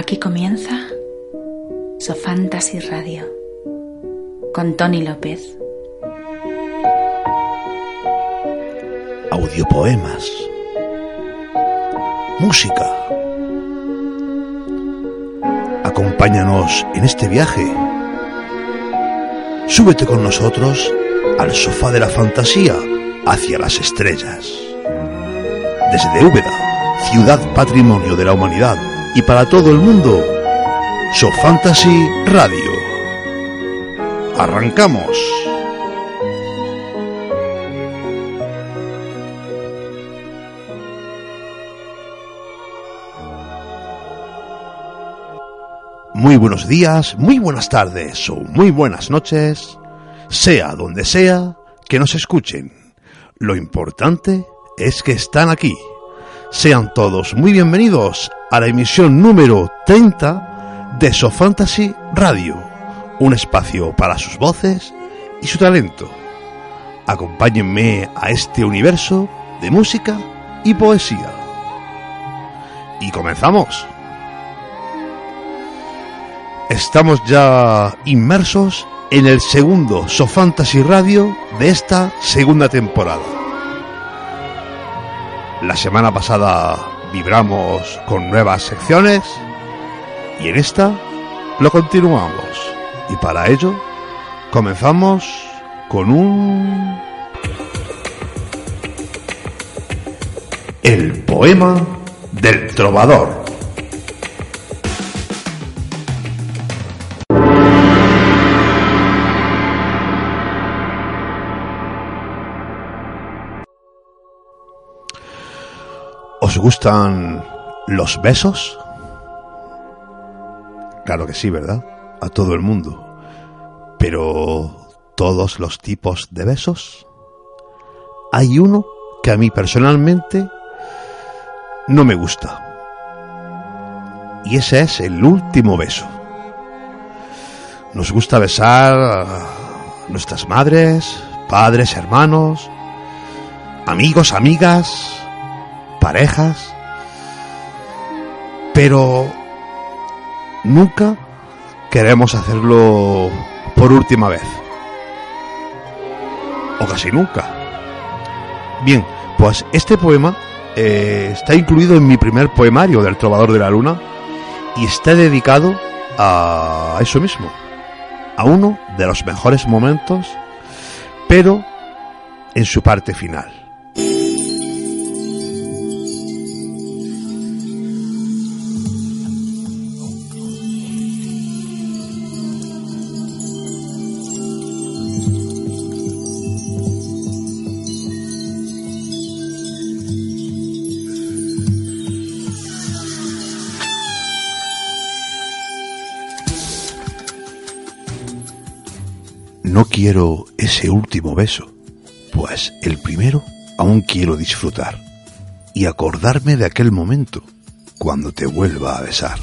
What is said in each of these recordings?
Aquí comienza Sofantasy Radio con Tony López. Audiopoemas. Música. Acompáñanos en este viaje. Súbete con nosotros al sofá de la fantasía hacia las estrellas. Desde Úbeda, ciudad patrimonio de la humanidad y para todo el mundo, Sofantasy Radio. Arrancamos. Muy buenos días, muy buenas tardes o muy buenas noches, sea donde sea que nos escuchen. Lo importante es que están aquí. Sean todos muy bienvenidos a la emisión número 30 de Sofantasy Radio, un espacio para sus voces y su talento. Acompáñenme a este universo de música y poesía. Y comenzamos. Estamos ya inmersos en el segundo Sofantasy Radio de esta segunda temporada. La semana pasada vibramos con nuevas secciones y en esta lo continuamos. Y para ello comenzamos con un... El poema del trovador. ¿Os gustan los besos? Claro que sí, ¿verdad? A todo el mundo. Pero todos los tipos de besos. Hay uno que a mí personalmente no me gusta. Y ese es el último beso. Nos gusta besar a nuestras madres, padres, hermanos, amigos, amigas, parejas, pero nunca queremos hacerlo por última vez. O casi nunca. Bien, pues este poema eh, está incluido en mi primer poemario del Trovador de la Luna y está dedicado a eso mismo, a uno de los mejores momentos, pero en su parte final. Quiero ese último beso, pues el primero aún quiero disfrutar y acordarme de aquel momento cuando te vuelva a besar.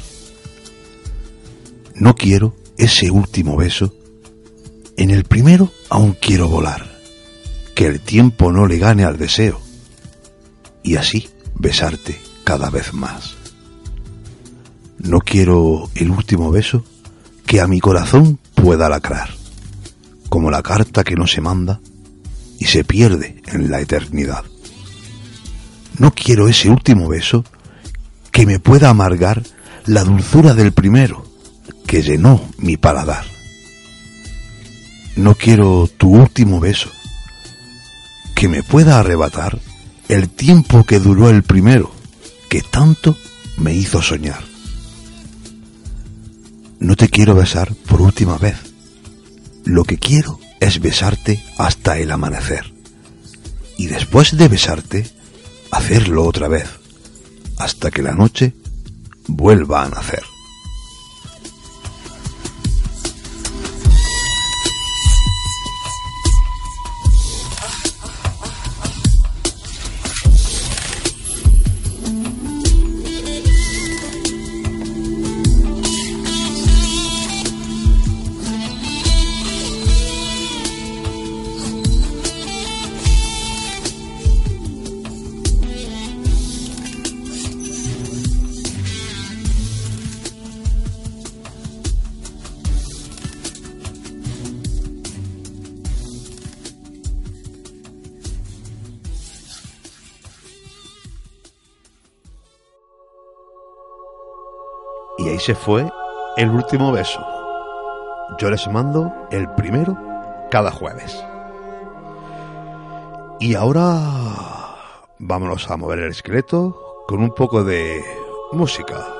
No quiero ese último beso, en el primero aún quiero volar, que el tiempo no le gane al deseo y así besarte cada vez más. No quiero el último beso que a mi corazón pueda lacrar como la carta que no se manda y se pierde en la eternidad. No quiero ese último beso que me pueda amargar la dulzura del primero que llenó mi paladar. No quiero tu último beso que me pueda arrebatar el tiempo que duró el primero que tanto me hizo soñar. No te quiero besar por última vez lo que quiero es besarte hasta el amanecer. Y después de besarte, hacerlo otra vez, hasta que la noche vuelva a nacer. Y ahí se fue el último beso. Yo les mando el primero cada jueves. Y ahora vámonos a mover el esqueleto con un poco de música.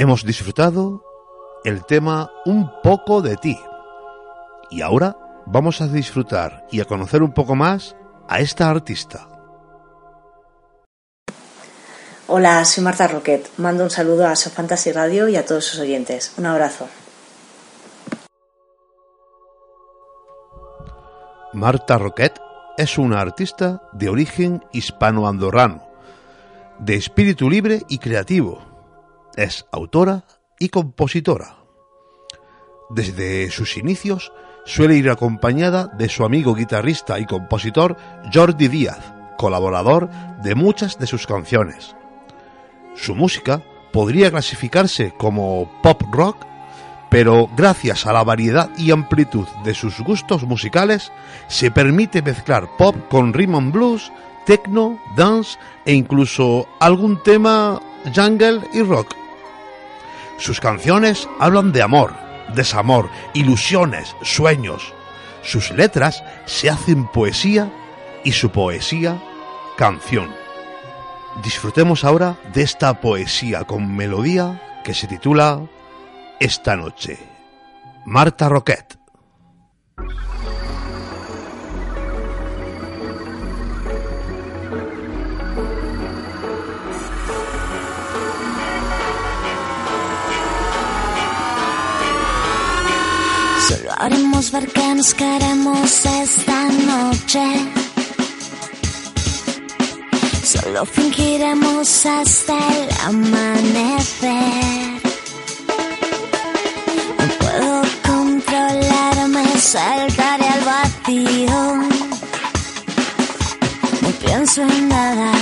Hemos disfrutado el tema Un poco de ti. Y ahora vamos a disfrutar y a conocer un poco más a esta artista. Hola, soy Marta Roquet. Mando un saludo a So Fantasy Radio y a todos sus oyentes. Un abrazo. Marta Roquet es una artista de origen hispano-andorrano, de espíritu libre y creativo es autora y compositora. Desde sus inicios suele ir acompañada de su amigo guitarrista y compositor Jordi Díaz, colaborador de muchas de sus canciones. Su música podría clasificarse como pop rock, pero gracias a la variedad y amplitud de sus gustos musicales se permite mezclar pop con rhythm and blues, techno, dance e incluso algún tema jungle y rock. Sus canciones hablan de amor, desamor, ilusiones, sueños. Sus letras se hacen poesía y su poesía canción. Disfrutemos ahora de esta poesía con melodía que se titula Esta noche. Marta Roquette. Podremos ver que nos queremos esta noche. Solo fingiremos hasta el amanecer. No puedo controlarme, saltaré al vacío. No pienso en nada.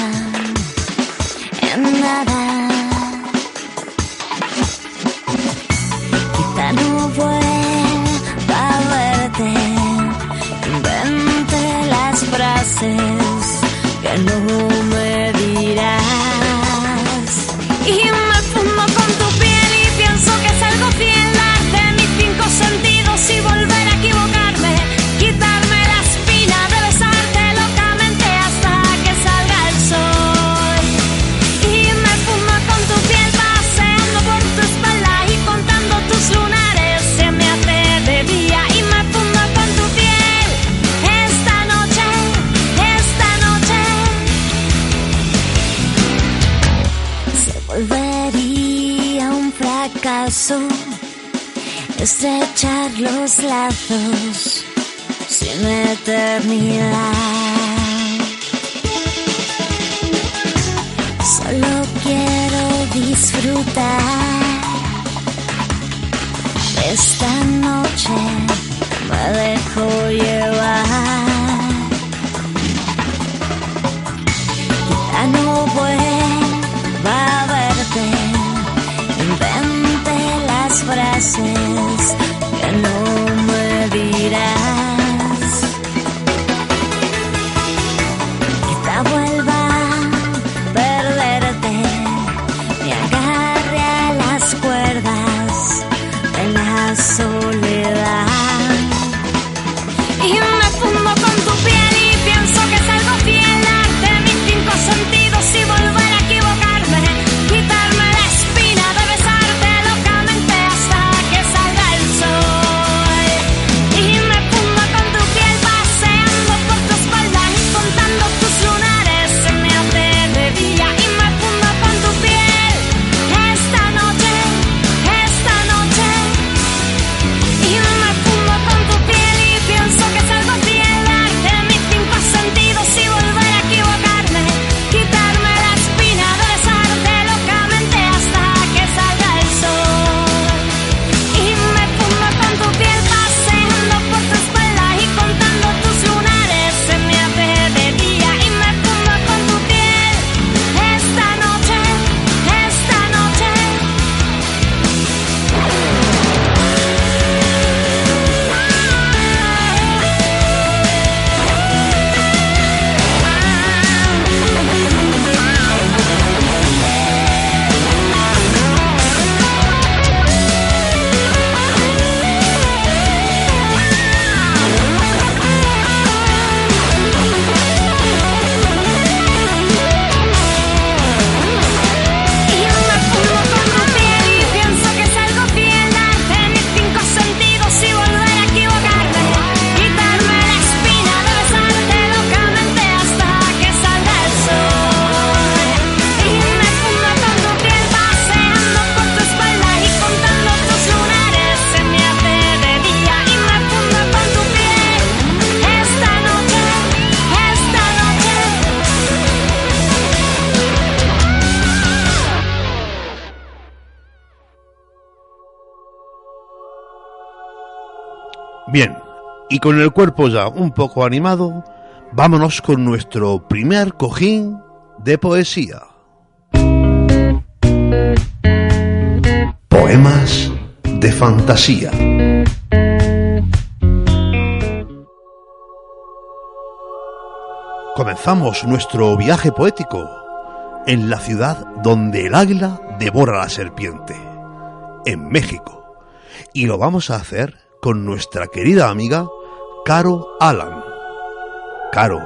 desechar los lazos sin eternidad. Solo quiero disfrutar esta noche. Me dejo llevar. Ya no voy haces, ya no me dirás. Y con el cuerpo ya un poco animado, vámonos con nuestro primer cojín de poesía. Poemas de fantasía. Comenzamos nuestro viaje poético en la ciudad donde el águila devora a la serpiente, en México. Y lo vamos a hacer con nuestra querida amiga Caro Alan. Caro,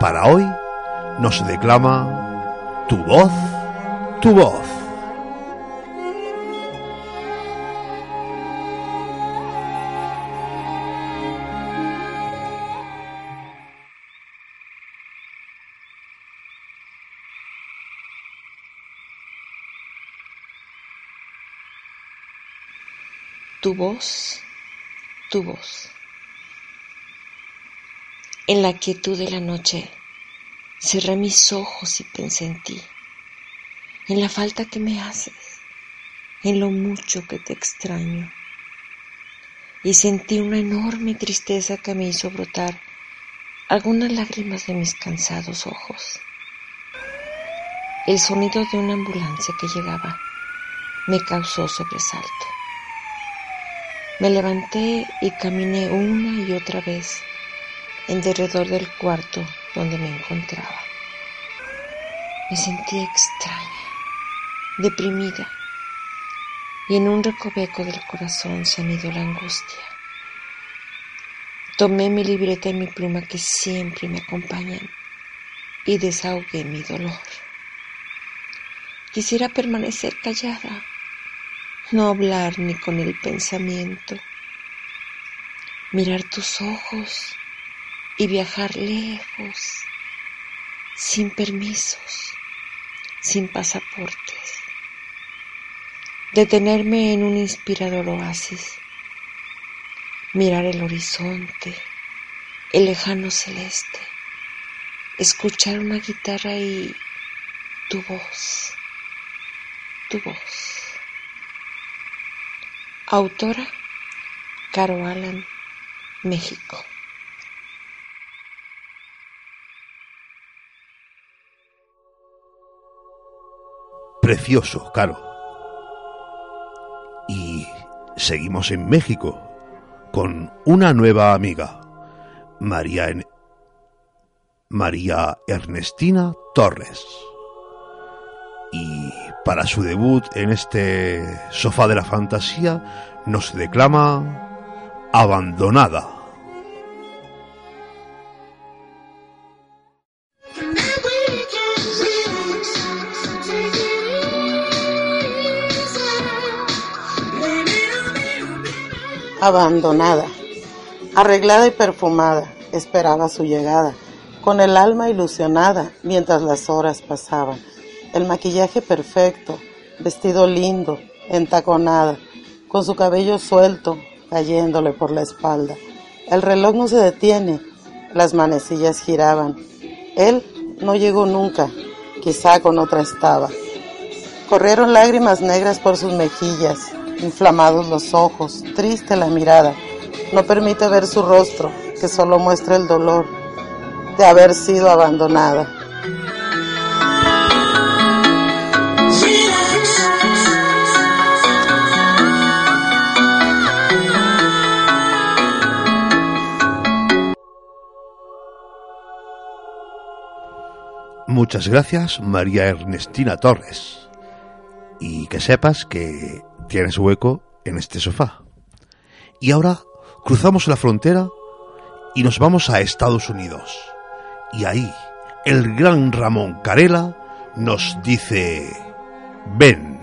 para hoy nos declama Tu voz, tu voz. Tu voz, tu voz. En la quietud de la noche cerré mis ojos y pensé en ti, en la falta que me haces, en lo mucho que te extraño. Y sentí una enorme tristeza que me hizo brotar algunas lágrimas de mis cansados ojos. El sonido de una ambulancia que llegaba me causó sobresalto. Me levanté y caminé una y otra vez en derredor del cuarto donde me encontraba. Me sentí extraña, deprimida, y en un recoveco del corazón se anidó la angustia. Tomé mi libreta y mi pluma que siempre me acompañan y desahogué mi dolor. Quisiera permanecer callada, no hablar ni con el pensamiento, mirar tus ojos y viajar lejos, sin permisos, sin pasaportes. Detenerme en un inspirador oasis, mirar el horizonte, el lejano celeste, escuchar una guitarra y tu voz, tu voz. Autora Caro Alan, México. Precioso, Caro. Y seguimos en México con una nueva amiga, María. María Ernestina Torres. Y para su debut en este sofá de la fantasía nos declama Abandonada. Abandonada, arreglada y perfumada, esperaba su llegada, con el alma ilusionada mientras las horas pasaban. El maquillaje perfecto, vestido lindo, entaconada, con su cabello suelto cayéndole por la espalda. El reloj no se detiene, las manecillas giraban. Él no llegó nunca, quizá con otra estaba. Corrieron lágrimas negras por sus mejillas, inflamados los ojos, triste la mirada. No permite ver su rostro, que solo muestra el dolor de haber sido abandonada. Muchas gracias, María Ernestina Torres. Y que sepas que tienes hueco en este sofá. Y ahora cruzamos la frontera y nos vamos a Estados Unidos. Y ahí el gran Ramón Carela nos dice. Ven,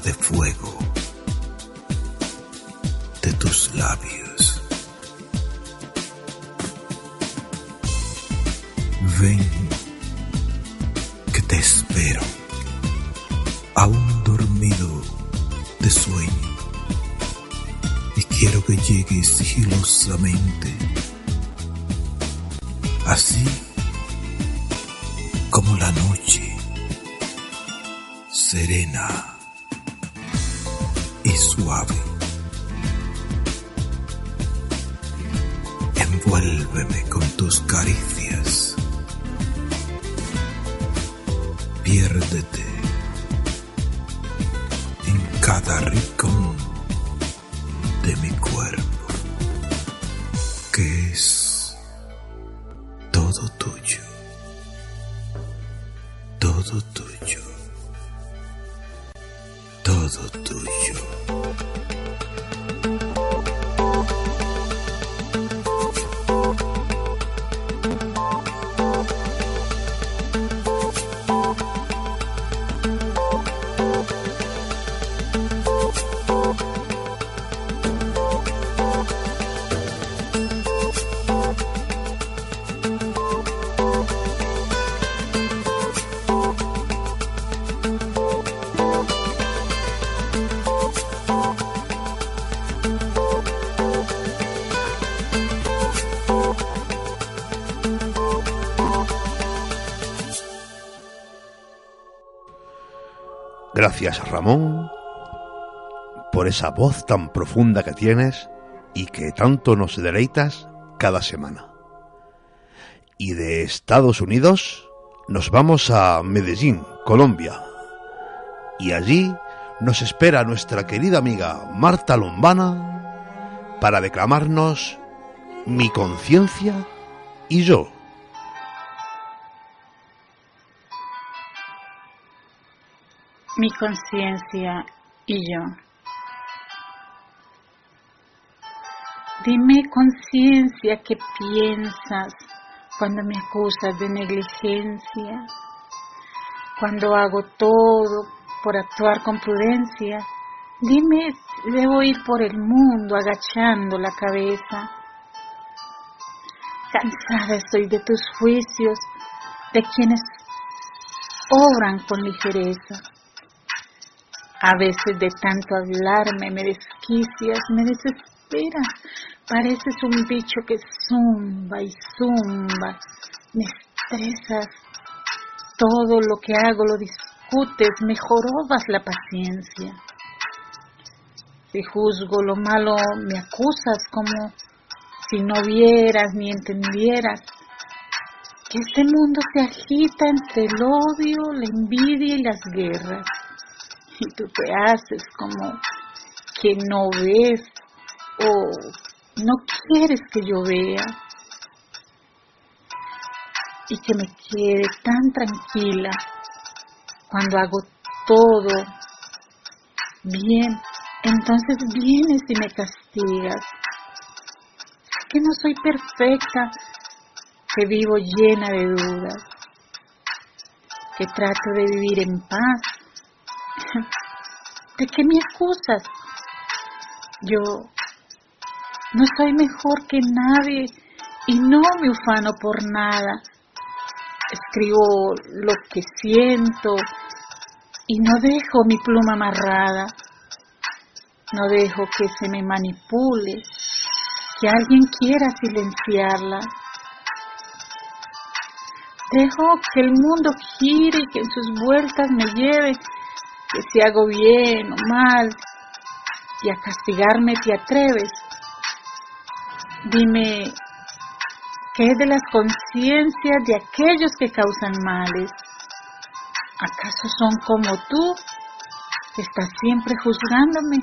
de fuego de tus labios. Ven, que te espero, aún dormido de sueño, y quiero que llegues sigilosamente, Gracias Ramón por esa voz tan profunda que tienes y que tanto nos deleitas cada semana. Y de Estados Unidos nos vamos a Medellín, Colombia. Y allí nos espera nuestra querida amiga Marta Lombana para declamarnos Mi conciencia y yo. Mi conciencia y yo. Dime conciencia qué piensas cuando me acusas de negligencia, cuando hago todo por actuar con prudencia. Dime, debo ir por el mundo agachando la cabeza. Cansada estoy de tus juicios, de quienes obran con ligereza. A veces de tanto hablarme me desquicias, me desesperas. Pareces un bicho que zumba y zumba. Me estresas. Todo lo que hago lo discutes, me jorobas la paciencia. Si juzgo lo malo, me acusas como si no vieras ni entendieras que este mundo se agita entre el odio, la envidia y las guerras y tú te haces como que no ves o no quieres que yo vea y que me quede tan tranquila cuando hago todo bien, entonces vienes y me castigas. Que no soy perfecta, que vivo llena de dudas, que trato de vivir en paz ¿De qué me acusas? Yo No soy mejor que nadie y no me ufano por nada. Escribo lo que siento y no dejo mi pluma amarrada. No dejo que se me manipule, que alguien quiera silenciarla. Dejo que el mundo gire y que en sus vueltas me lleve, que si hago bien o mal, y a castigarme te atreves. Dime, ¿qué es de las conciencias de aquellos que causan males? ¿Acaso son como tú, que estás siempre juzgándome?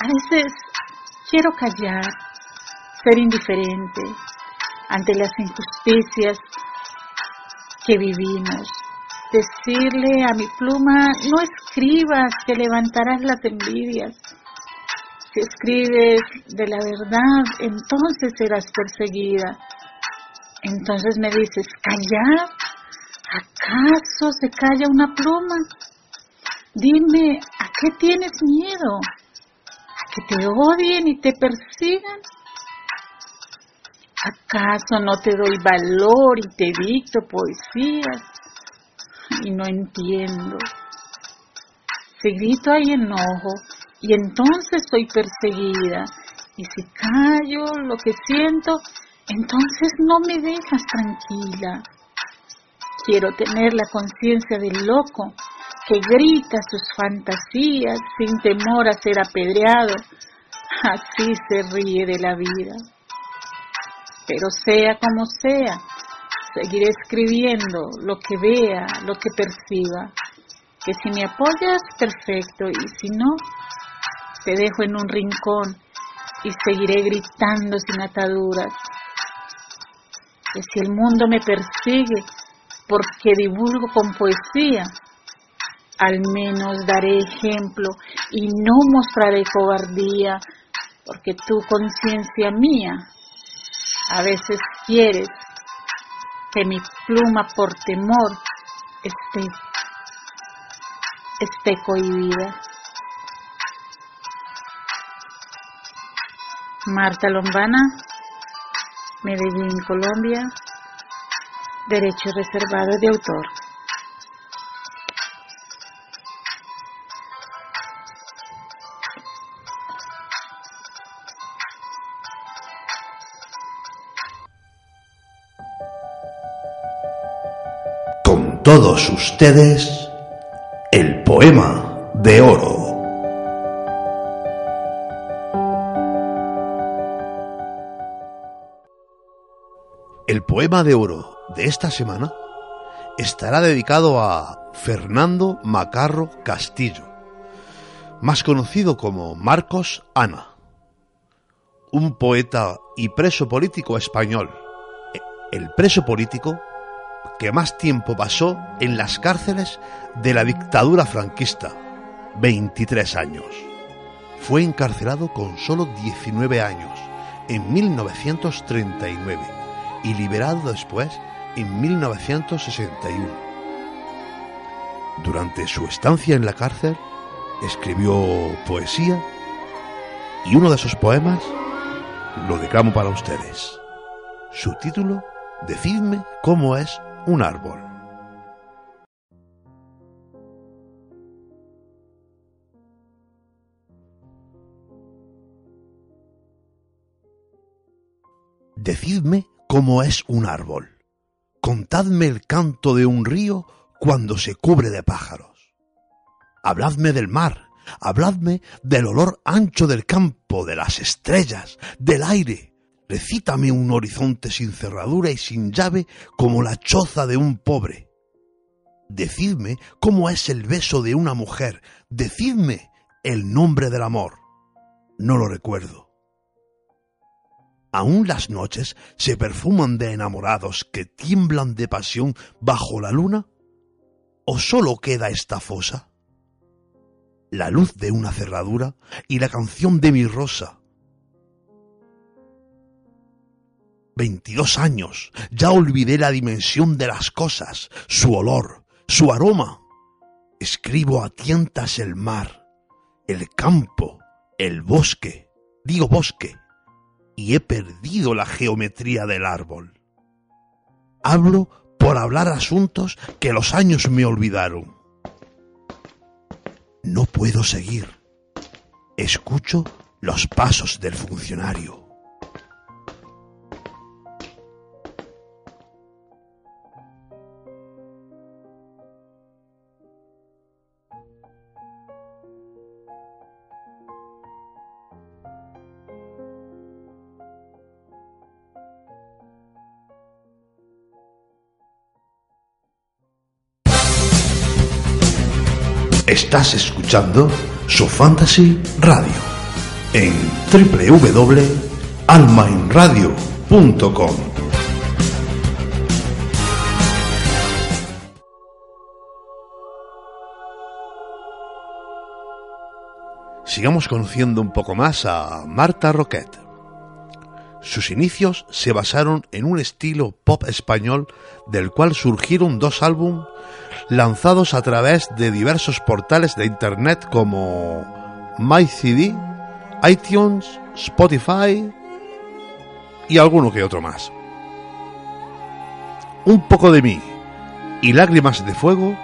A veces quiero callar, ser indiferente ante las injusticias que vivimos. Decirle a mi pluma, no escribas que levantarás las envidias. Si escribes de la verdad, entonces serás perseguida. Entonces me dices, ¿callar? ¿Acaso se calla una pluma? Dime, ¿a qué tienes miedo? ¿A que te odien y te persigan? ¿Acaso no te doy valor y te dicto poesías? Y no entiendo. Si grito hay enojo y entonces soy perseguida. Y si callo lo que siento, entonces no me dejas tranquila. Quiero tener la conciencia del loco que grita sus fantasías sin temor a ser apedreado. Así se ríe de la vida. Pero sea como sea, seguiré escribiendo lo que vea, lo que perciba. Que si me apoyas, perfecto, y si no, te dejo en un rincón y seguiré gritando sin ataduras. Que si el mundo me persigue porque divulgo con poesía, al menos daré ejemplo y no mostraré cobardía, porque tu conciencia mía a veces quieres que mi pluma por temor esté, esté cohibida. Marta Lombana, Medellín, Colombia, Derecho reservado de autor. Todos ustedes, el poema de oro. El poema de oro de esta semana estará dedicado a Fernando Macarro Castillo, más conocido como Marcos Ana, un poeta y preso político español, el preso político que más tiempo pasó en las cárceles de la dictadura franquista, 23 años. Fue encarcelado con solo 19 años, en 1939, y liberado después en 1961. Durante su estancia en la cárcel, escribió poesía y uno de sus poemas lo declamo para ustedes. Su título, Decidme cómo es un árbol. Decidme cómo es un árbol. Contadme el canto de un río cuando se cubre de pájaros. Habladme del mar, habladme del olor ancho del campo, de las estrellas, del aire. Recítame un horizonte sin cerradura y sin llave como la choza de un pobre. Decidme cómo es el beso de una mujer. Decidme el nombre del amor. No lo recuerdo. Aún las noches se perfuman de enamorados que tiemblan de pasión bajo la luna. ¿O solo queda esta fosa? La luz de una cerradura y la canción de mi rosa. Veintidós años, ya olvidé la dimensión de las cosas, su olor, su aroma. Escribo a tientas el mar, el campo, el bosque digo bosque, y he perdido la geometría del árbol. Hablo por hablar asuntos que los años me olvidaron. No puedo seguir. Escucho los pasos del funcionario. Estás escuchando So Fantasy Radio en www.almainradio.com. Sigamos conociendo un poco más a Marta Roquet. Sus inicios se basaron en un estilo pop español del cual surgieron dos álbumes lanzados a través de diversos portales de internet como MyCD, iTunes, Spotify y alguno que otro más. Un poco de mí y Lágrimas de Fuego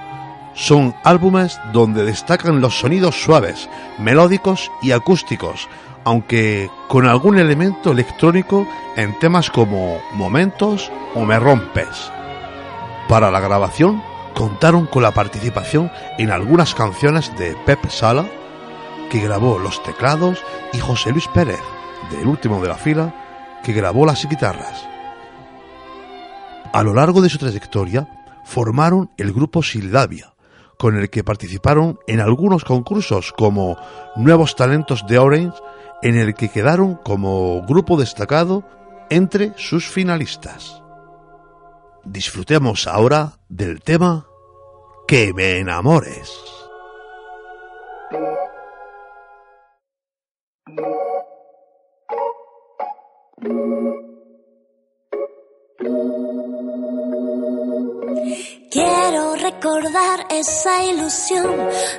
son álbumes donde destacan los sonidos suaves, melódicos y acústicos, aunque con algún elemento electrónico en temas como Momentos o Me Rompes. Para la grabación contaron con la participación en algunas canciones de Pep Sala, que grabó los teclados, y José Luis Pérez, del último de la fila, que grabó las guitarras. A lo largo de su trayectoria, formaron el grupo Sildavia, con el que participaron en algunos concursos como Nuevos Talentos de Orange, en el que quedaron como grupo destacado entre sus finalistas. Disfrutemos ahora del tema Que me enamores. Quiero recordar esa ilusión,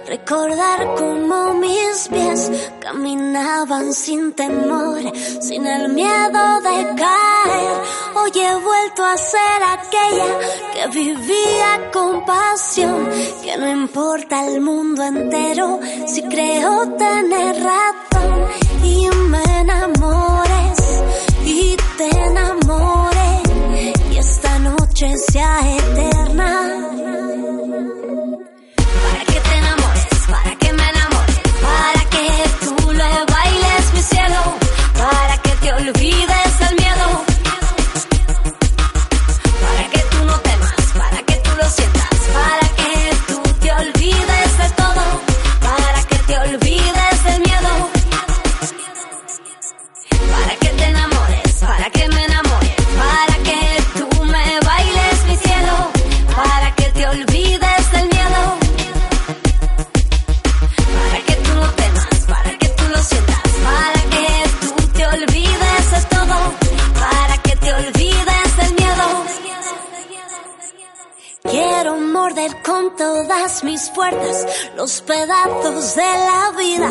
recordar cómo mis pies caminaban sin temor, sin el miedo de caer. Hoy he vuelto a ser aquella que vivía con pasión, que no importa el mundo entero si creo tener razón y me enamores y te enamores noche sea eterna. Para que te enamores, para que me enamores, para que tú le bailes mi cielo, para que te olvides Quiero morder con todas mis fuerzas los pedazos de la vida,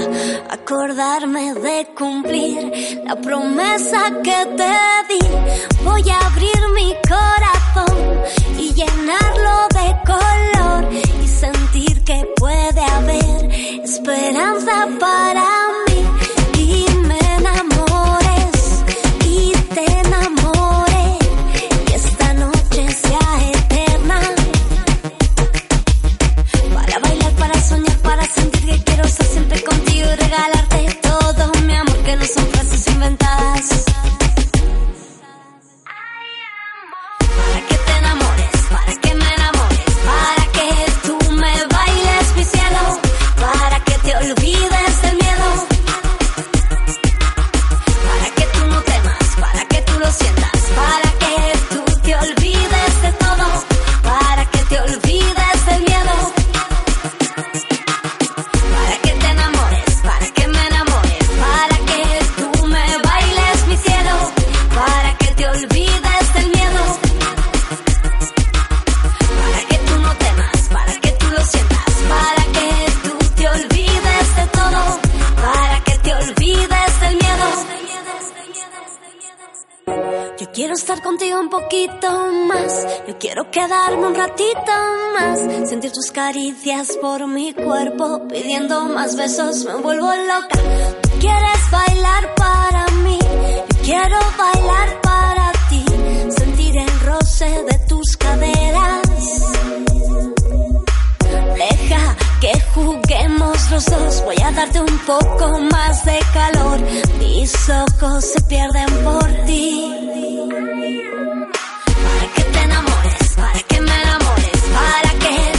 acordarme de cumplir la promesa que te di. Voy a abrir mi corazón y llenarlo de color y sentir que puede haber esperanza para lo siento. Contigo un poquito más. Yo quiero quedarme un ratito más. Sentir tus caricias por mi cuerpo. Pidiendo más besos, me vuelvo loca. Tú quieres bailar para mí. Yo quiero bailar para ti. Sentir el roce de tus caderas. Que juguemos los dos. Voy a darte un poco más de calor. Mis ojos se pierden por ti. Para que te enamores, para que me enamores, para que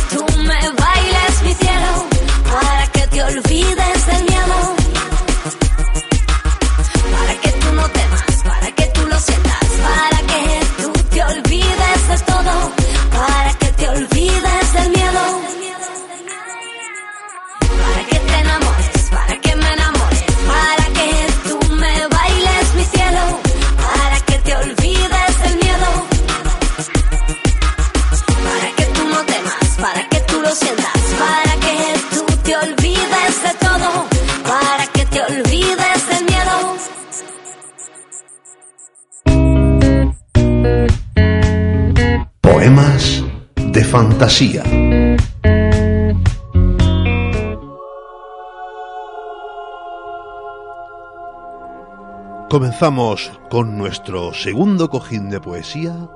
Comenzamos con nuestro segundo cojín de poesía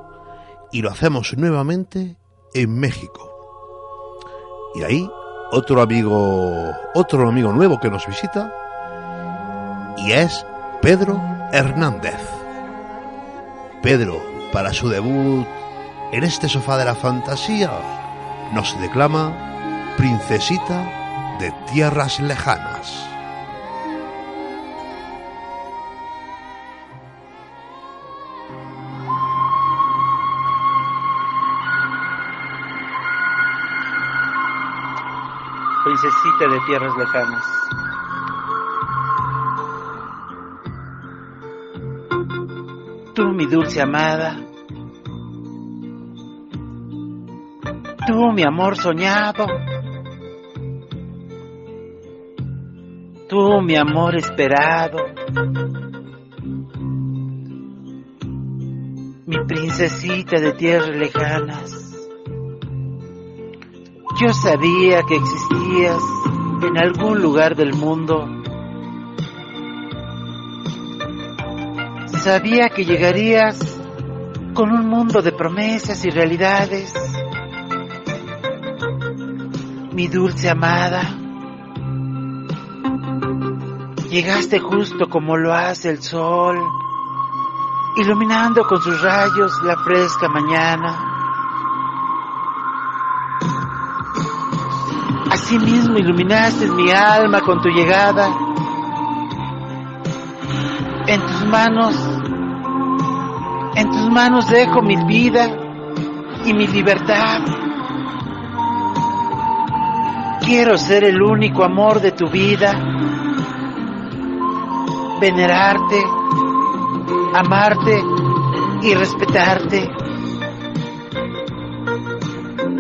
y lo hacemos nuevamente en México. Y ahí otro amigo, otro amigo nuevo que nos visita y es Pedro Hernández. Pedro, para su debut en este sofá de la fantasía, nos declama Princesita de Tierras Lejanas. De tierras lejanas. Tú, mi dulce amada, tú, mi amor soñado, tú, mi amor esperado, mi princesita de tierras lejanas. Yo sabía que existías en algún lugar del mundo. Sabía que llegarías con un mundo de promesas y realidades. Mi dulce amada, llegaste justo como lo hace el sol, iluminando con sus rayos la fresca mañana. Asimismo iluminaste mi alma con tu llegada. En tus manos, en tus manos dejo mi vida y mi libertad. Quiero ser el único amor de tu vida, venerarte, amarte y respetarte,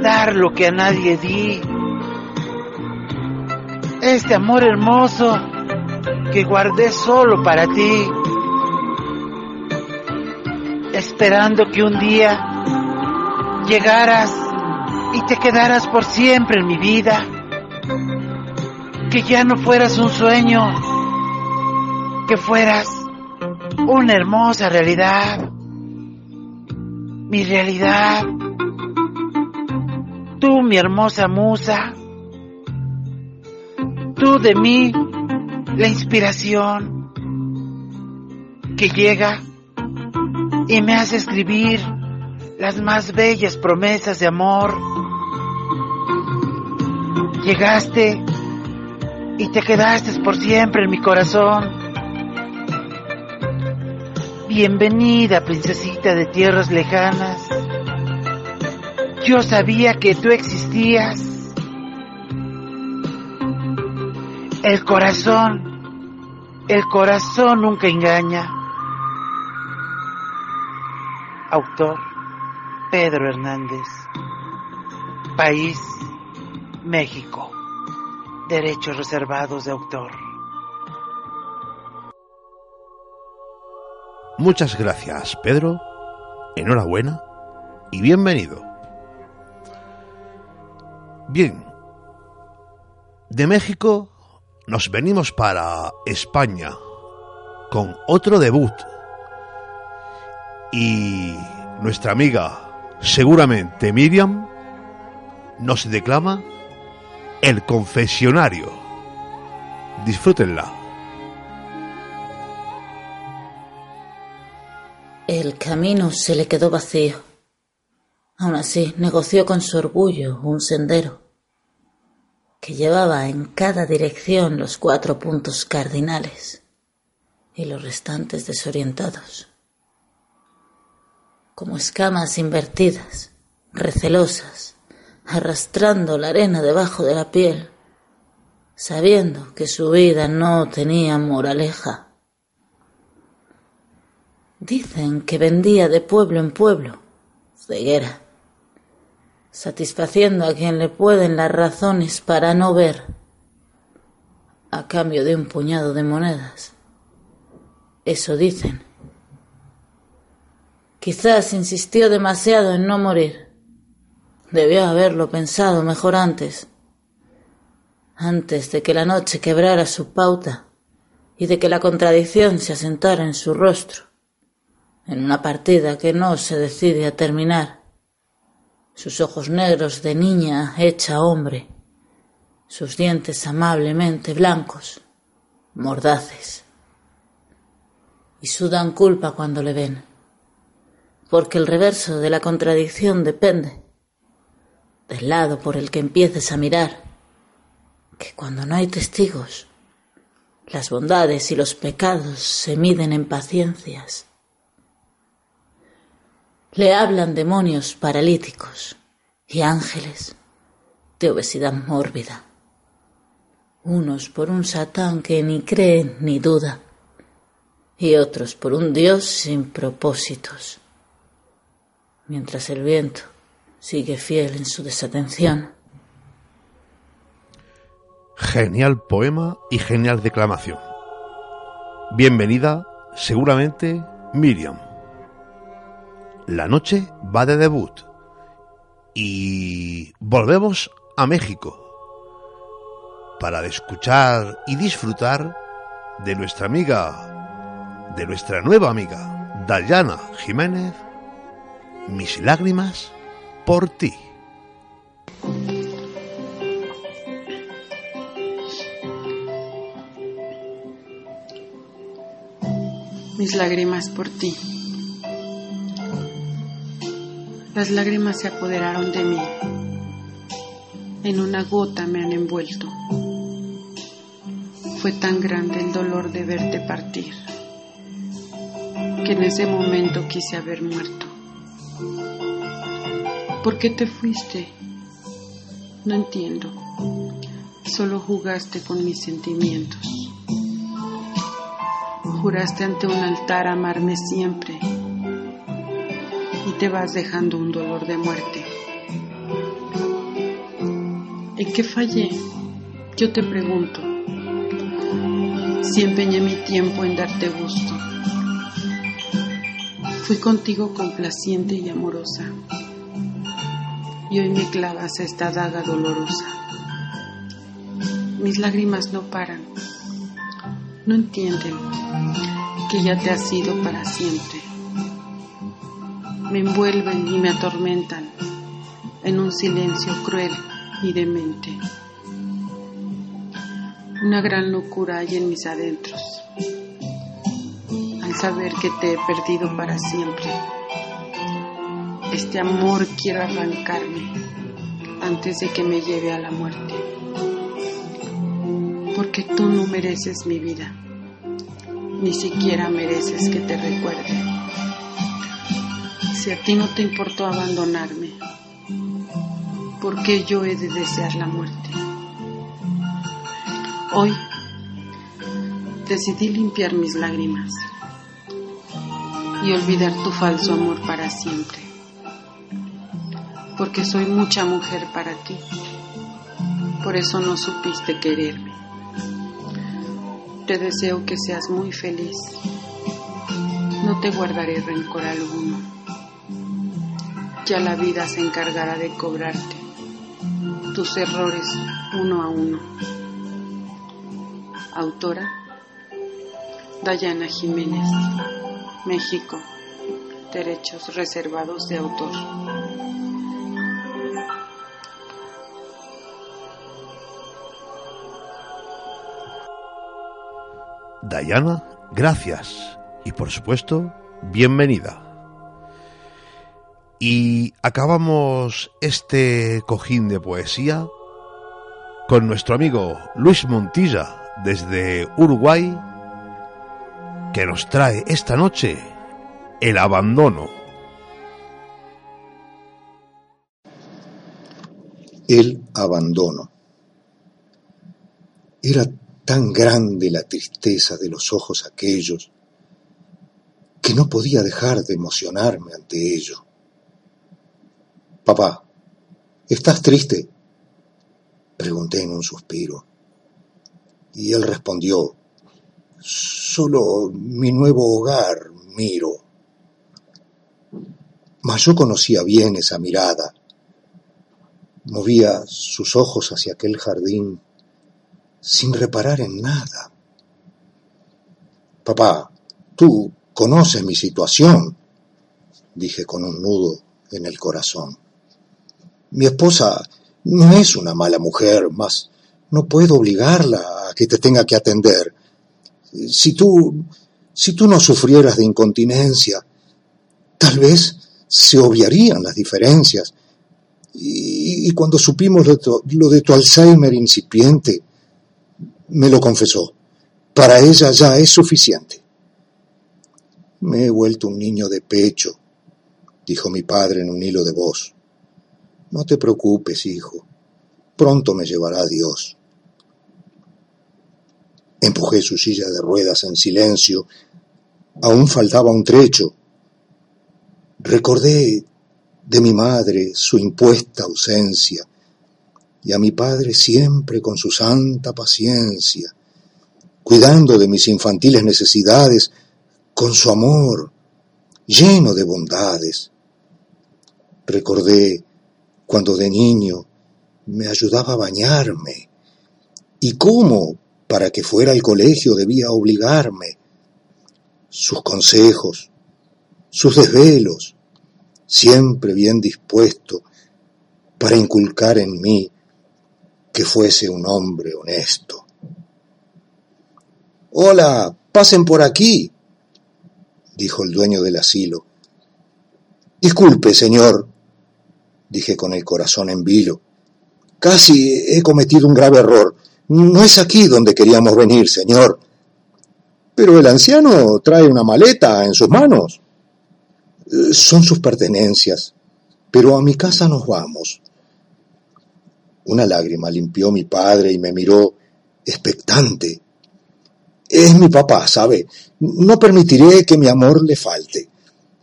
dar lo que a nadie di este amor hermoso que guardé solo para ti, esperando que un día llegaras y te quedaras por siempre en mi vida, que ya no fueras un sueño, que fueras una hermosa realidad, mi realidad, tú mi hermosa musa, tú de mí la inspiración que llega y me hace escribir las más bellas promesas de amor. Llegaste y te quedaste por siempre en mi corazón. Bienvenida, princesita de tierras lejanas. Yo sabía que tú existías El corazón, el corazón nunca engaña. Autor Pedro Hernández. País México. Derechos reservados de autor. Muchas gracias, Pedro, enhorabuena y bienvenido. Bien, de México nos venimos para España con otro debut y nuestra amiga, seguramente Miriam, nos declama El confesionario. Disfrútenla. El camino se le quedó vacío. Aún así, negoció con su orgullo un sendero que llevaba en cada dirección los cuatro puntos cardinales y los restantes desorientados. Como escamas invertidas, recelosas, arrastrando la arena debajo de la piel, sabiendo que su vida no tenía moraleja. Dicen que vendía de pueblo en pueblo, ceguera, satisfaciendo a quien le pueden las razones para no ver, a cambio de un puñado de monedas. Eso dicen. Quizás insistió demasiado en no morir. Debió haberlo pensado mejor antes, antes de que la noche quebrara su pauta y de que la contradicción se asentara en su rostro, en una partida que no se decide a terminar. Sus ojos negros de niña hecha hombre, sus dientes amablemente blancos, mordaces, y sudan culpa cuando le ven, porque el reverso de la contradicción depende del lado por el que empieces a mirar, que cuando no hay testigos, las bondades y los pecados se miden en paciencias. Le hablan demonios paralíticos y ángeles de obesidad mórbida, unos por un satán que ni cree ni duda, y otros por un Dios sin propósitos, mientras el viento sigue fiel en su desatención. Genial poema y genial declamación. Bienvenida, seguramente, Miriam. La noche va de debut y volvemos a México para escuchar y disfrutar de nuestra amiga, de nuestra nueva amiga, Dayana Jiménez, Mis lágrimas por ti. Mis lágrimas por ti. Las lágrimas se apoderaron de mí. En una gota me han envuelto. Fue tan grande el dolor de verte partir que en ese momento quise haber muerto. ¿Por qué te fuiste? No entiendo. Solo jugaste con mis sentimientos. Juraste ante un altar amarme siempre te vas dejando un dolor de muerte. ¿En qué fallé? Yo te pregunto. Si empeñé mi tiempo en darte gusto. Fui contigo complaciente y amorosa. Y hoy me clavas esta daga dolorosa. Mis lágrimas no paran. No entienden que ya te has ido para siempre me envuelven y me atormentan en un silencio cruel y demente. Una gran locura hay en mis adentros al saber que te he perdido para siempre. Este amor quiero arrancarme antes de que me lleve a la muerte. Porque tú no mereces mi vida, ni siquiera mereces que te recuerde si a ti no te importó abandonarme, ¿por qué yo he de desear la muerte? Hoy decidí limpiar mis lágrimas y olvidar tu falso amor para siempre, porque soy mucha mujer para ti, por eso no supiste quererme. Te deseo que seas muy feliz, no te guardaré rencor alguno Ya la vida se encargará de cobrarte tus errores uno a uno. Autora Dayana Jiménez, México. Derechos reservados de autor. Dayana, gracias. Y por supuesto, bienvenida. Y acabamos este cojín de poesía con nuestro amigo Luis Montilla desde Uruguay, que nos trae esta noche el abandono. El abandono. Era tan grande la tristeza de los ojos aquellos que no podía dejar de emocionarme ante ello. Papá, ¿estás triste? Pregunté en un suspiro. Y él respondió, solo mi nuevo hogar miro. Mas yo conocía bien esa mirada. Movía sus ojos hacia aquel jardín sin reparar en nada. Papá, tú conoces mi situación, dije con un nudo en el corazón. Mi esposa no es una mala mujer, mas no puedo obligarla a que te tenga que atender. Si tú, si tú no sufrieras de incontinencia, tal vez se obviarían las diferencias. Y, cuando supimos lo lo de tu Alzheimer incipiente, me lo confesó. Para ella ya es suficiente. Me he vuelto un niño de pecho, dijo mi padre en un hilo de voz. No te preocupes, hijo. Pronto me llevará Dios. Empujé su silla de ruedas en silencio. Aún faltaba un trecho. Recordé de mi madre su impuesta ausencia y a mi padre siempre con su santa paciencia, cuidando de mis infantiles necesidades con su amor lleno de bondades. Recordé cuando de niño me ayudaba a bañarme y cómo para que fuera al colegio debía obligarme, sus consejos, sus desvelos, siempre bien dispuesto para inculcar en mí que fuese un hombre honesto. Hola, pasen por aquí, dijo el dueño del asilo. Disculpe, señor, dije con el corazón en vilo. Casi he cometido un grave error. No es aquí donde queríamos venir, señor. Pero el anciano trae una maleta en sus manos. Son sus pertenencias, pero a mi casa nos vamos. Una lágrima limpió mi padre y me miró expectante. Es mi papá, ¿sabe? No permitiré que mi amor le falte.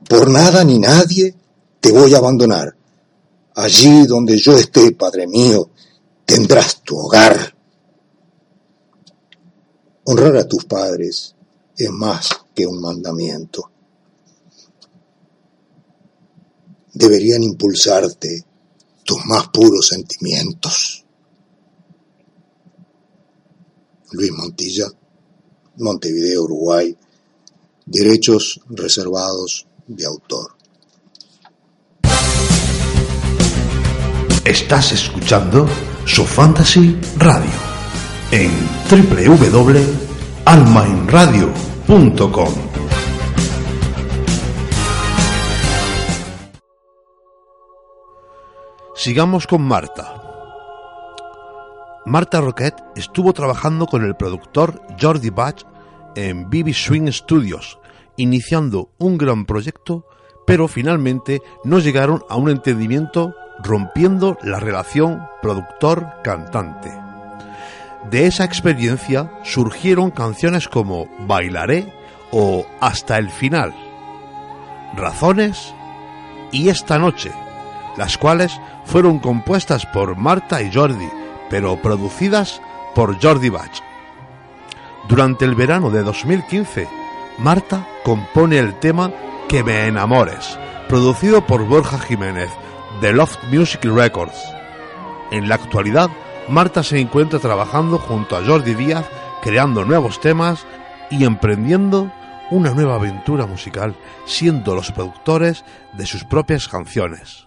Por nada ni nadie te voy a abandonar. Allí donde yo esté, Padre mío, tendrás tu hogar. Honrar a tus padres es más que un mandamiento. Deberían impulsarte tus más puros sentimientos. Luis Montilla, Montevideo, Uruguay, derechos reservados de autor. Estás escuchando So Fantasy Radio en www.almainradio.com. Sigamos con Marta. Marta Roquette estuvo trabajando con el productor Jordi Batch en BB Swing Studios, iniciando un gran proyecto, pero finalmente no llegaron a un entendimiento rompiendo la relación productor-cantante. De esa experiencia surgieron canciones como Bailaré o Hasta el final, Razones y Esta noche, las cuales fueron compuestas por Marta y Jordi, pero producidas por Jordi Bach. Durante el verano de 2015, Marta compone el tema Que me enamores, producido por Borja Jiménez, de Loft Music Records. En la actualidad, Marta se encuentra trabajando junto a Jordi Díaz, creando nuevos temas y emprendiendo una nueva aventura musical, siendo los productores de sus propias canciones.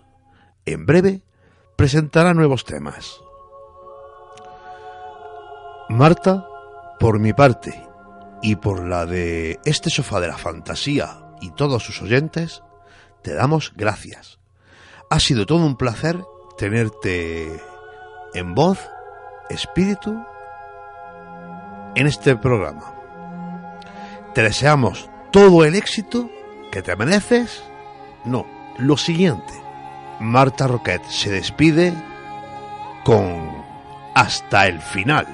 En breve, presentará nuevos temas. Marta, por mi parte y por la de este sofá de la fantasía y todos sus oyentes, te damos gracias. Ha sido todo un placer tenerte en voz, espíritu, en este programa. Te deseamos todo el éxito que te mereces. No, lo siguiente. Marta Roquet se despide con hasta el final.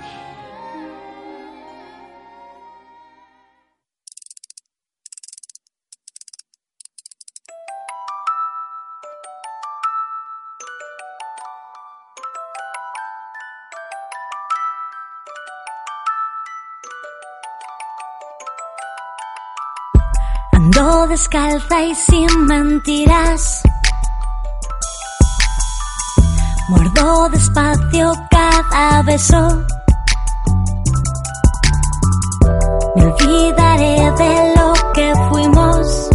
Descalza y sin mentiras. Muerdo despacio cada beso. Me olvidaré de lo que fuimos.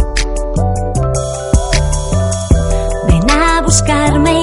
Ven a buscarme,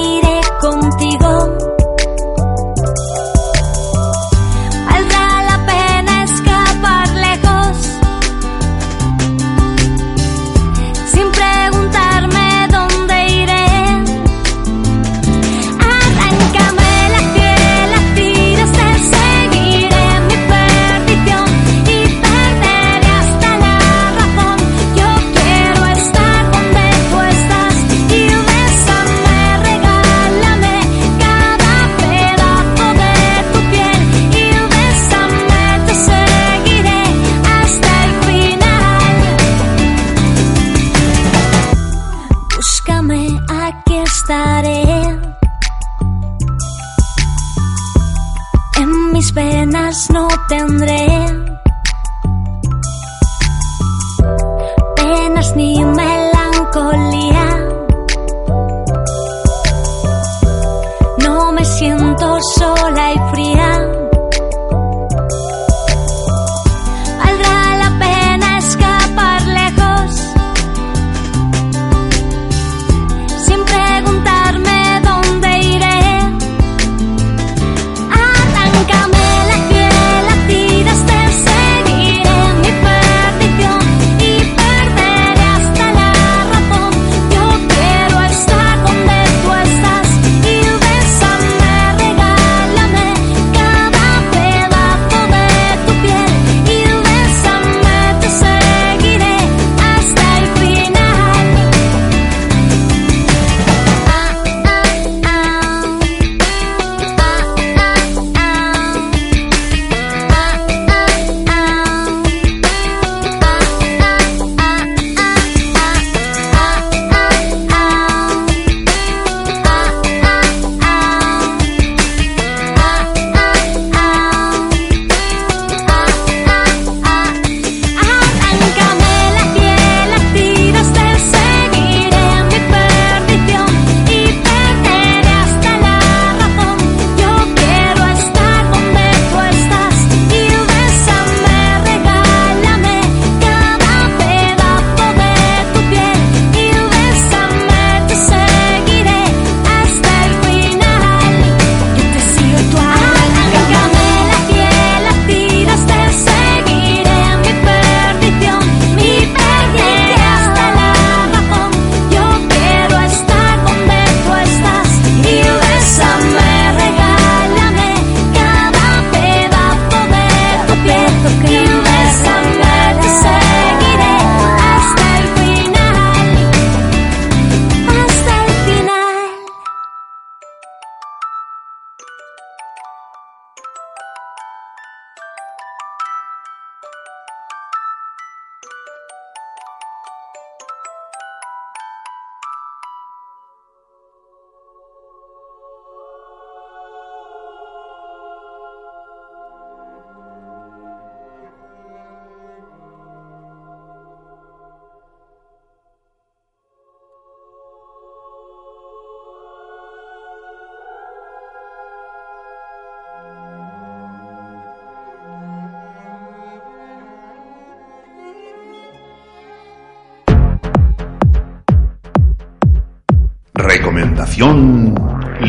recomendación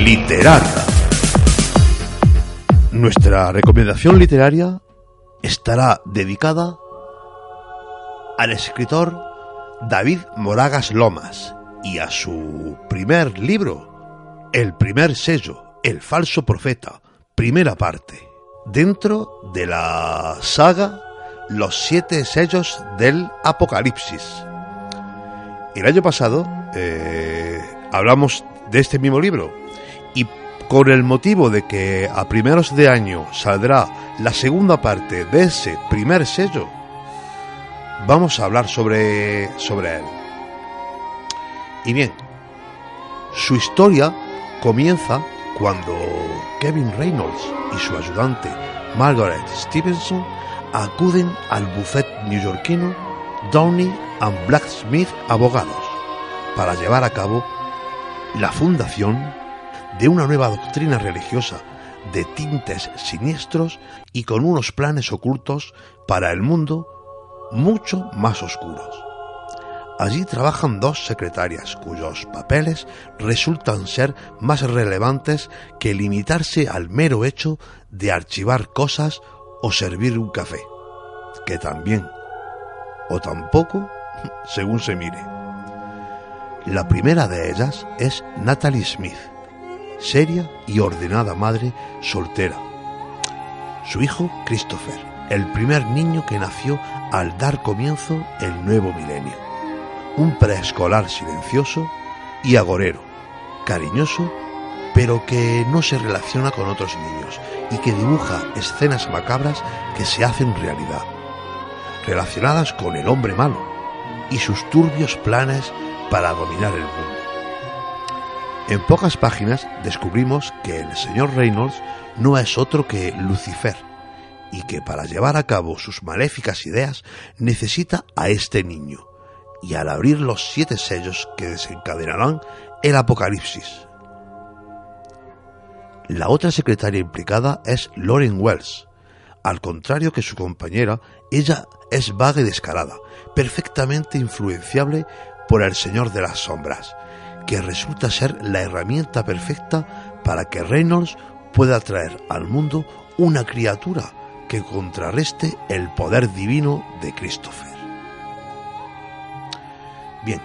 literaria. Nuestra recomendación literaria estará dedicada al escritor David Moragas Lomas y a su primer libro, El primer sello, El falso profeta, primera parte, dentro de la saga Los siete sellos del Apocalipsis. El año pasado eh, hablamos de este mismo libro y con el motivo de que a primeros de año saldrá la segunda parte de ese primer sello, vamos a hablar sobre, sobre él. Y bien, su historia comienza cuando Kevin Reynolds y su ayudante Margaret Stevenson acuden al buffet neoyorquino Downey and Blacksmith Abogados para llevar a cabo la fundación de una nueva doctrina religiosa de tintes siniestros y con unos planes ocultos para el mundo mucho más oscuros. Allí trabajan dos secretarias cuyos papeles resultan ser más relevantes que limitarse al mero hecho de archivar cosas o servir un café, que también, o tampoco, según se mire. La primera de ellas es Natalie Smith, seria y ordenada madre soltera. Su hijo, Christopher, el primer niño que nació al dar comienzo el nuevo milenio. Un preescolar silencioso y agorero, cariñoso, pero que no se relaciona con otros niños y que dibuja escenas macabras que se hacen realidad, relacionadas con el hombre malo y sus turbios planes para dominar el mundo. En pocas páginas descubrimos que el señor Reynolds no es otro que Lucifer y que para llevar a cabo sus maléficas ideas necesita a este niño y al abrir los siete sellos que desencadenarán el apocalipsis. La otra secretaria implicada es Lauren Wells. Al contrario que su compañera, ella es vaga y descarada, perfectamente influenciable por el Señor de las Sombras, que resulta ser la herramienta perfecta para que Reynolds pueda traer al mundo una criatura que contrarreste el poder divino de Christopher. Bien,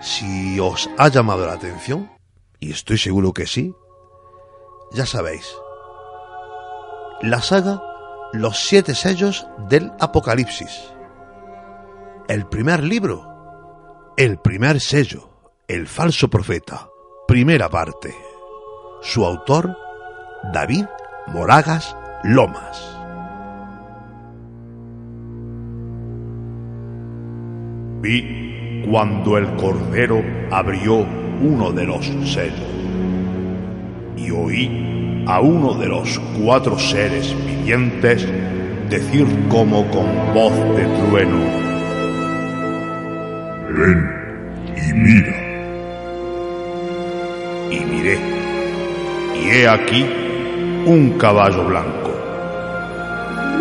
si os ha llamado la atención, y estoy seguro que sí, ya sabéis, la saga Los siete sellos del Apocalipsis. El primer libro, el primer sello, el falso profeta, primera parte. Su autor, David Moragas Lomas. Vi cuando el Cordero abrió uno de los sellos y oí a uno de los cuatro seres vivientes decir como con voz de trueno, Ven y mira. Y miré, y he aquí un caballo blanco,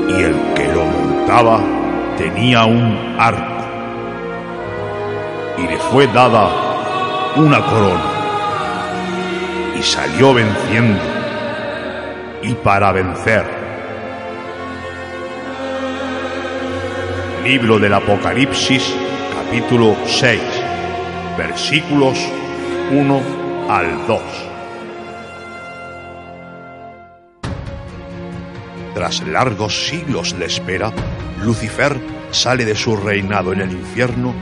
y el que lo montaba tenía un arco, y le fue dada una corona, y salió venciendo, y para vencer. Libro del Apocalipsis, capítulo 6, versículos 1 al 2. Tras largos siglos de espera, Lucifer sale de su reinado en el infierno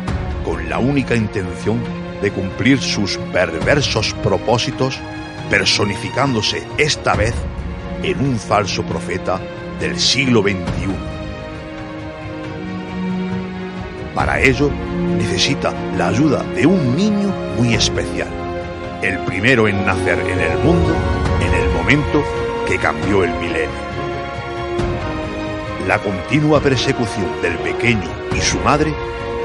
con la única intención de cumplir sus perversos propósitos, personificándose esta vez en un falso profeta del siglo XXI. Para ello necesita la ayuda de un niño muy especial, el primero en nacer en el mundo en el momento que cambió el milenio. La continua persecución del pequeño y su madre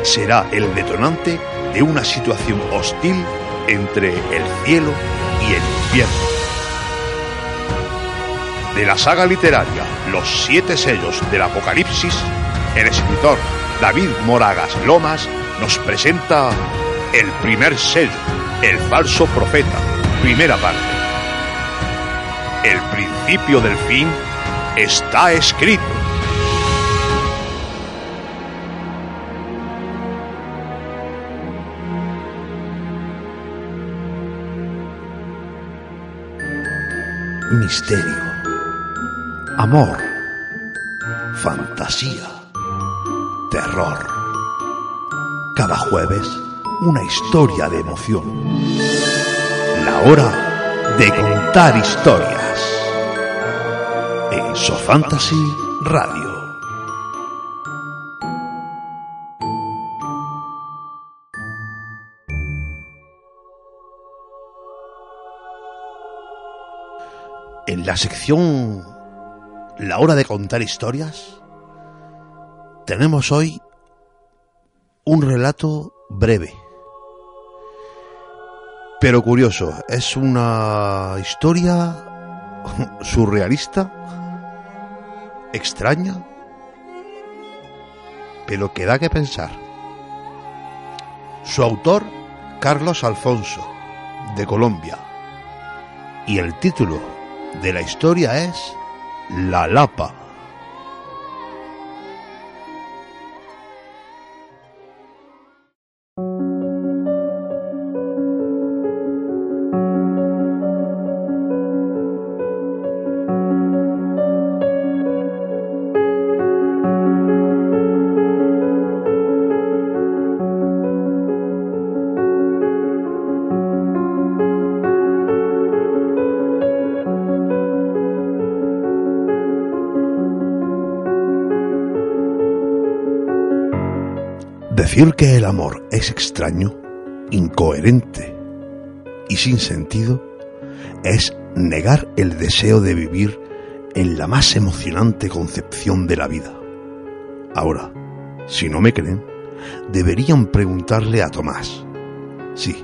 será el detonante de una situación hostil entre el cielo y el infierno. De la saga literaria Los siete sellos del Apocalipsis, el escritor David Moragas Lomas nos presenta el primer sello, el falso profeta, Primera parte. El principio del fin está escrito. Misterio. Amor. Fantasía. Terror. Cada jueves, una historia de emoción. La hora de contar historias. En Sofantasy Radio. En la sección La hora de contar historias, tenemos hoy un relato breve, pero curioso. Es una historia surrealista, extraña, pero que da que pensar. Su autor, Carlos Alfonso, de Colombia. Y el título de la historia es La Lapa. Decir que el amor es extraño, incoherente y sin sentido es negar el deseo de vivir en la más emocionante concepción de la vida. Ahora, si no me creen, deberían preguntarle a Tomás. Sí,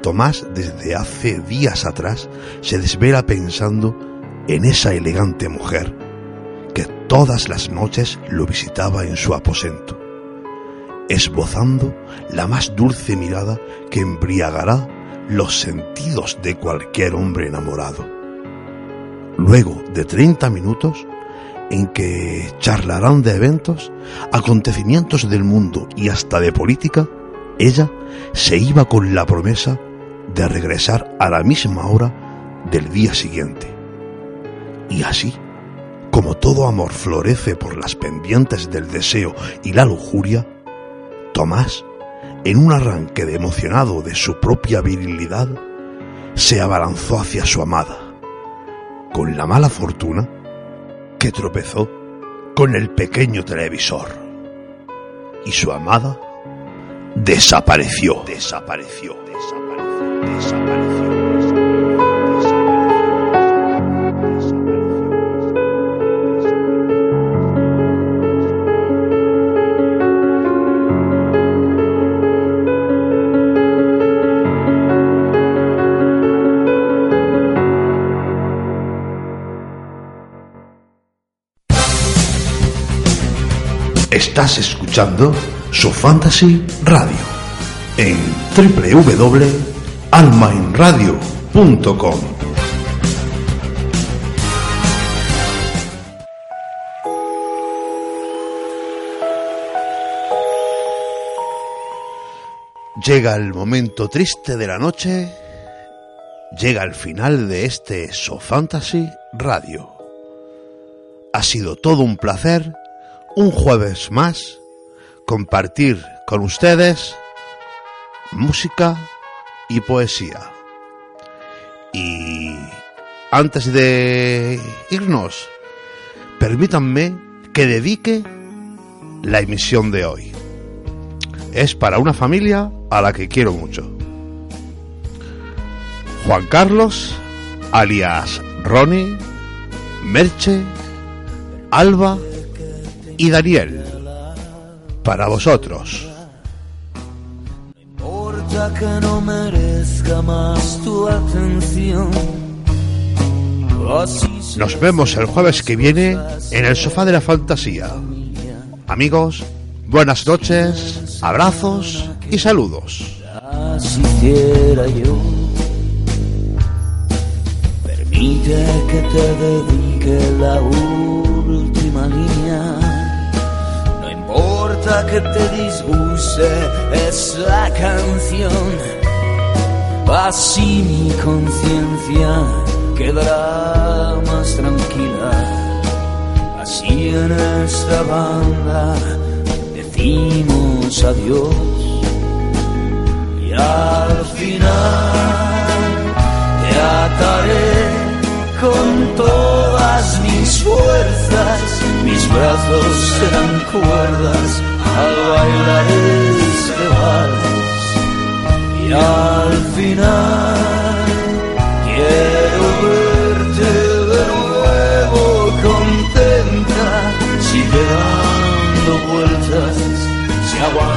Tomás desde hace días atrás se desvela pensando en esa elegante mujer que todas las noches lo visitaba en su aposento esbozando la más dulce mirada que embriagará los sentidos de cualquier hombre enamorado. Luego de 30 minutos en que charlarán de eventos, acontecimientos del mundo y hasta de política, ella se iba con la promesa de regresar a la misma hora del día siguiente. Y así, como todo amor florece por las pendientes del deseo y la lujuria, Tomás, en un arranque de emocionado de su propia virilidad, se abalanzó hacia su amada, con la mala fortuna que tropezó con el pequeño televisor. Y su amada desapareció, desapareció, desapareció, desapareció. Estás escuchando So Fantasy Radio en www.almainradio.com. Llega el momento triste de la noche, llega el final de este So Fantasy Radio. Ha sido todo un placer un jueves más compartir con ustedes música y poesía. Y antes de irnos, permítanme que dedique la emisión de hoy. Es para una familia a la que quiero mucho. Juan Carlos, alias Ronnie, Merche, Alba, y Daniel, para vosotros. que no merezca más tu atención. Nos vemos el jueves que viene en el sofá de la fantasía. Amigos, buenas noches, abrazos y saludos. Yo Permite que te dedique la última línea. No importa que te disguste, es la canción. Así mi conciencia quedará más tranquila. Así en esta banda decimos adiós. Y al final te ataré con todas mis fuerzas, mis brazos serán cuerdas al bailar este vals. Y al final quiero verte de nuevo contenta. Si le dando vueltas si aguantas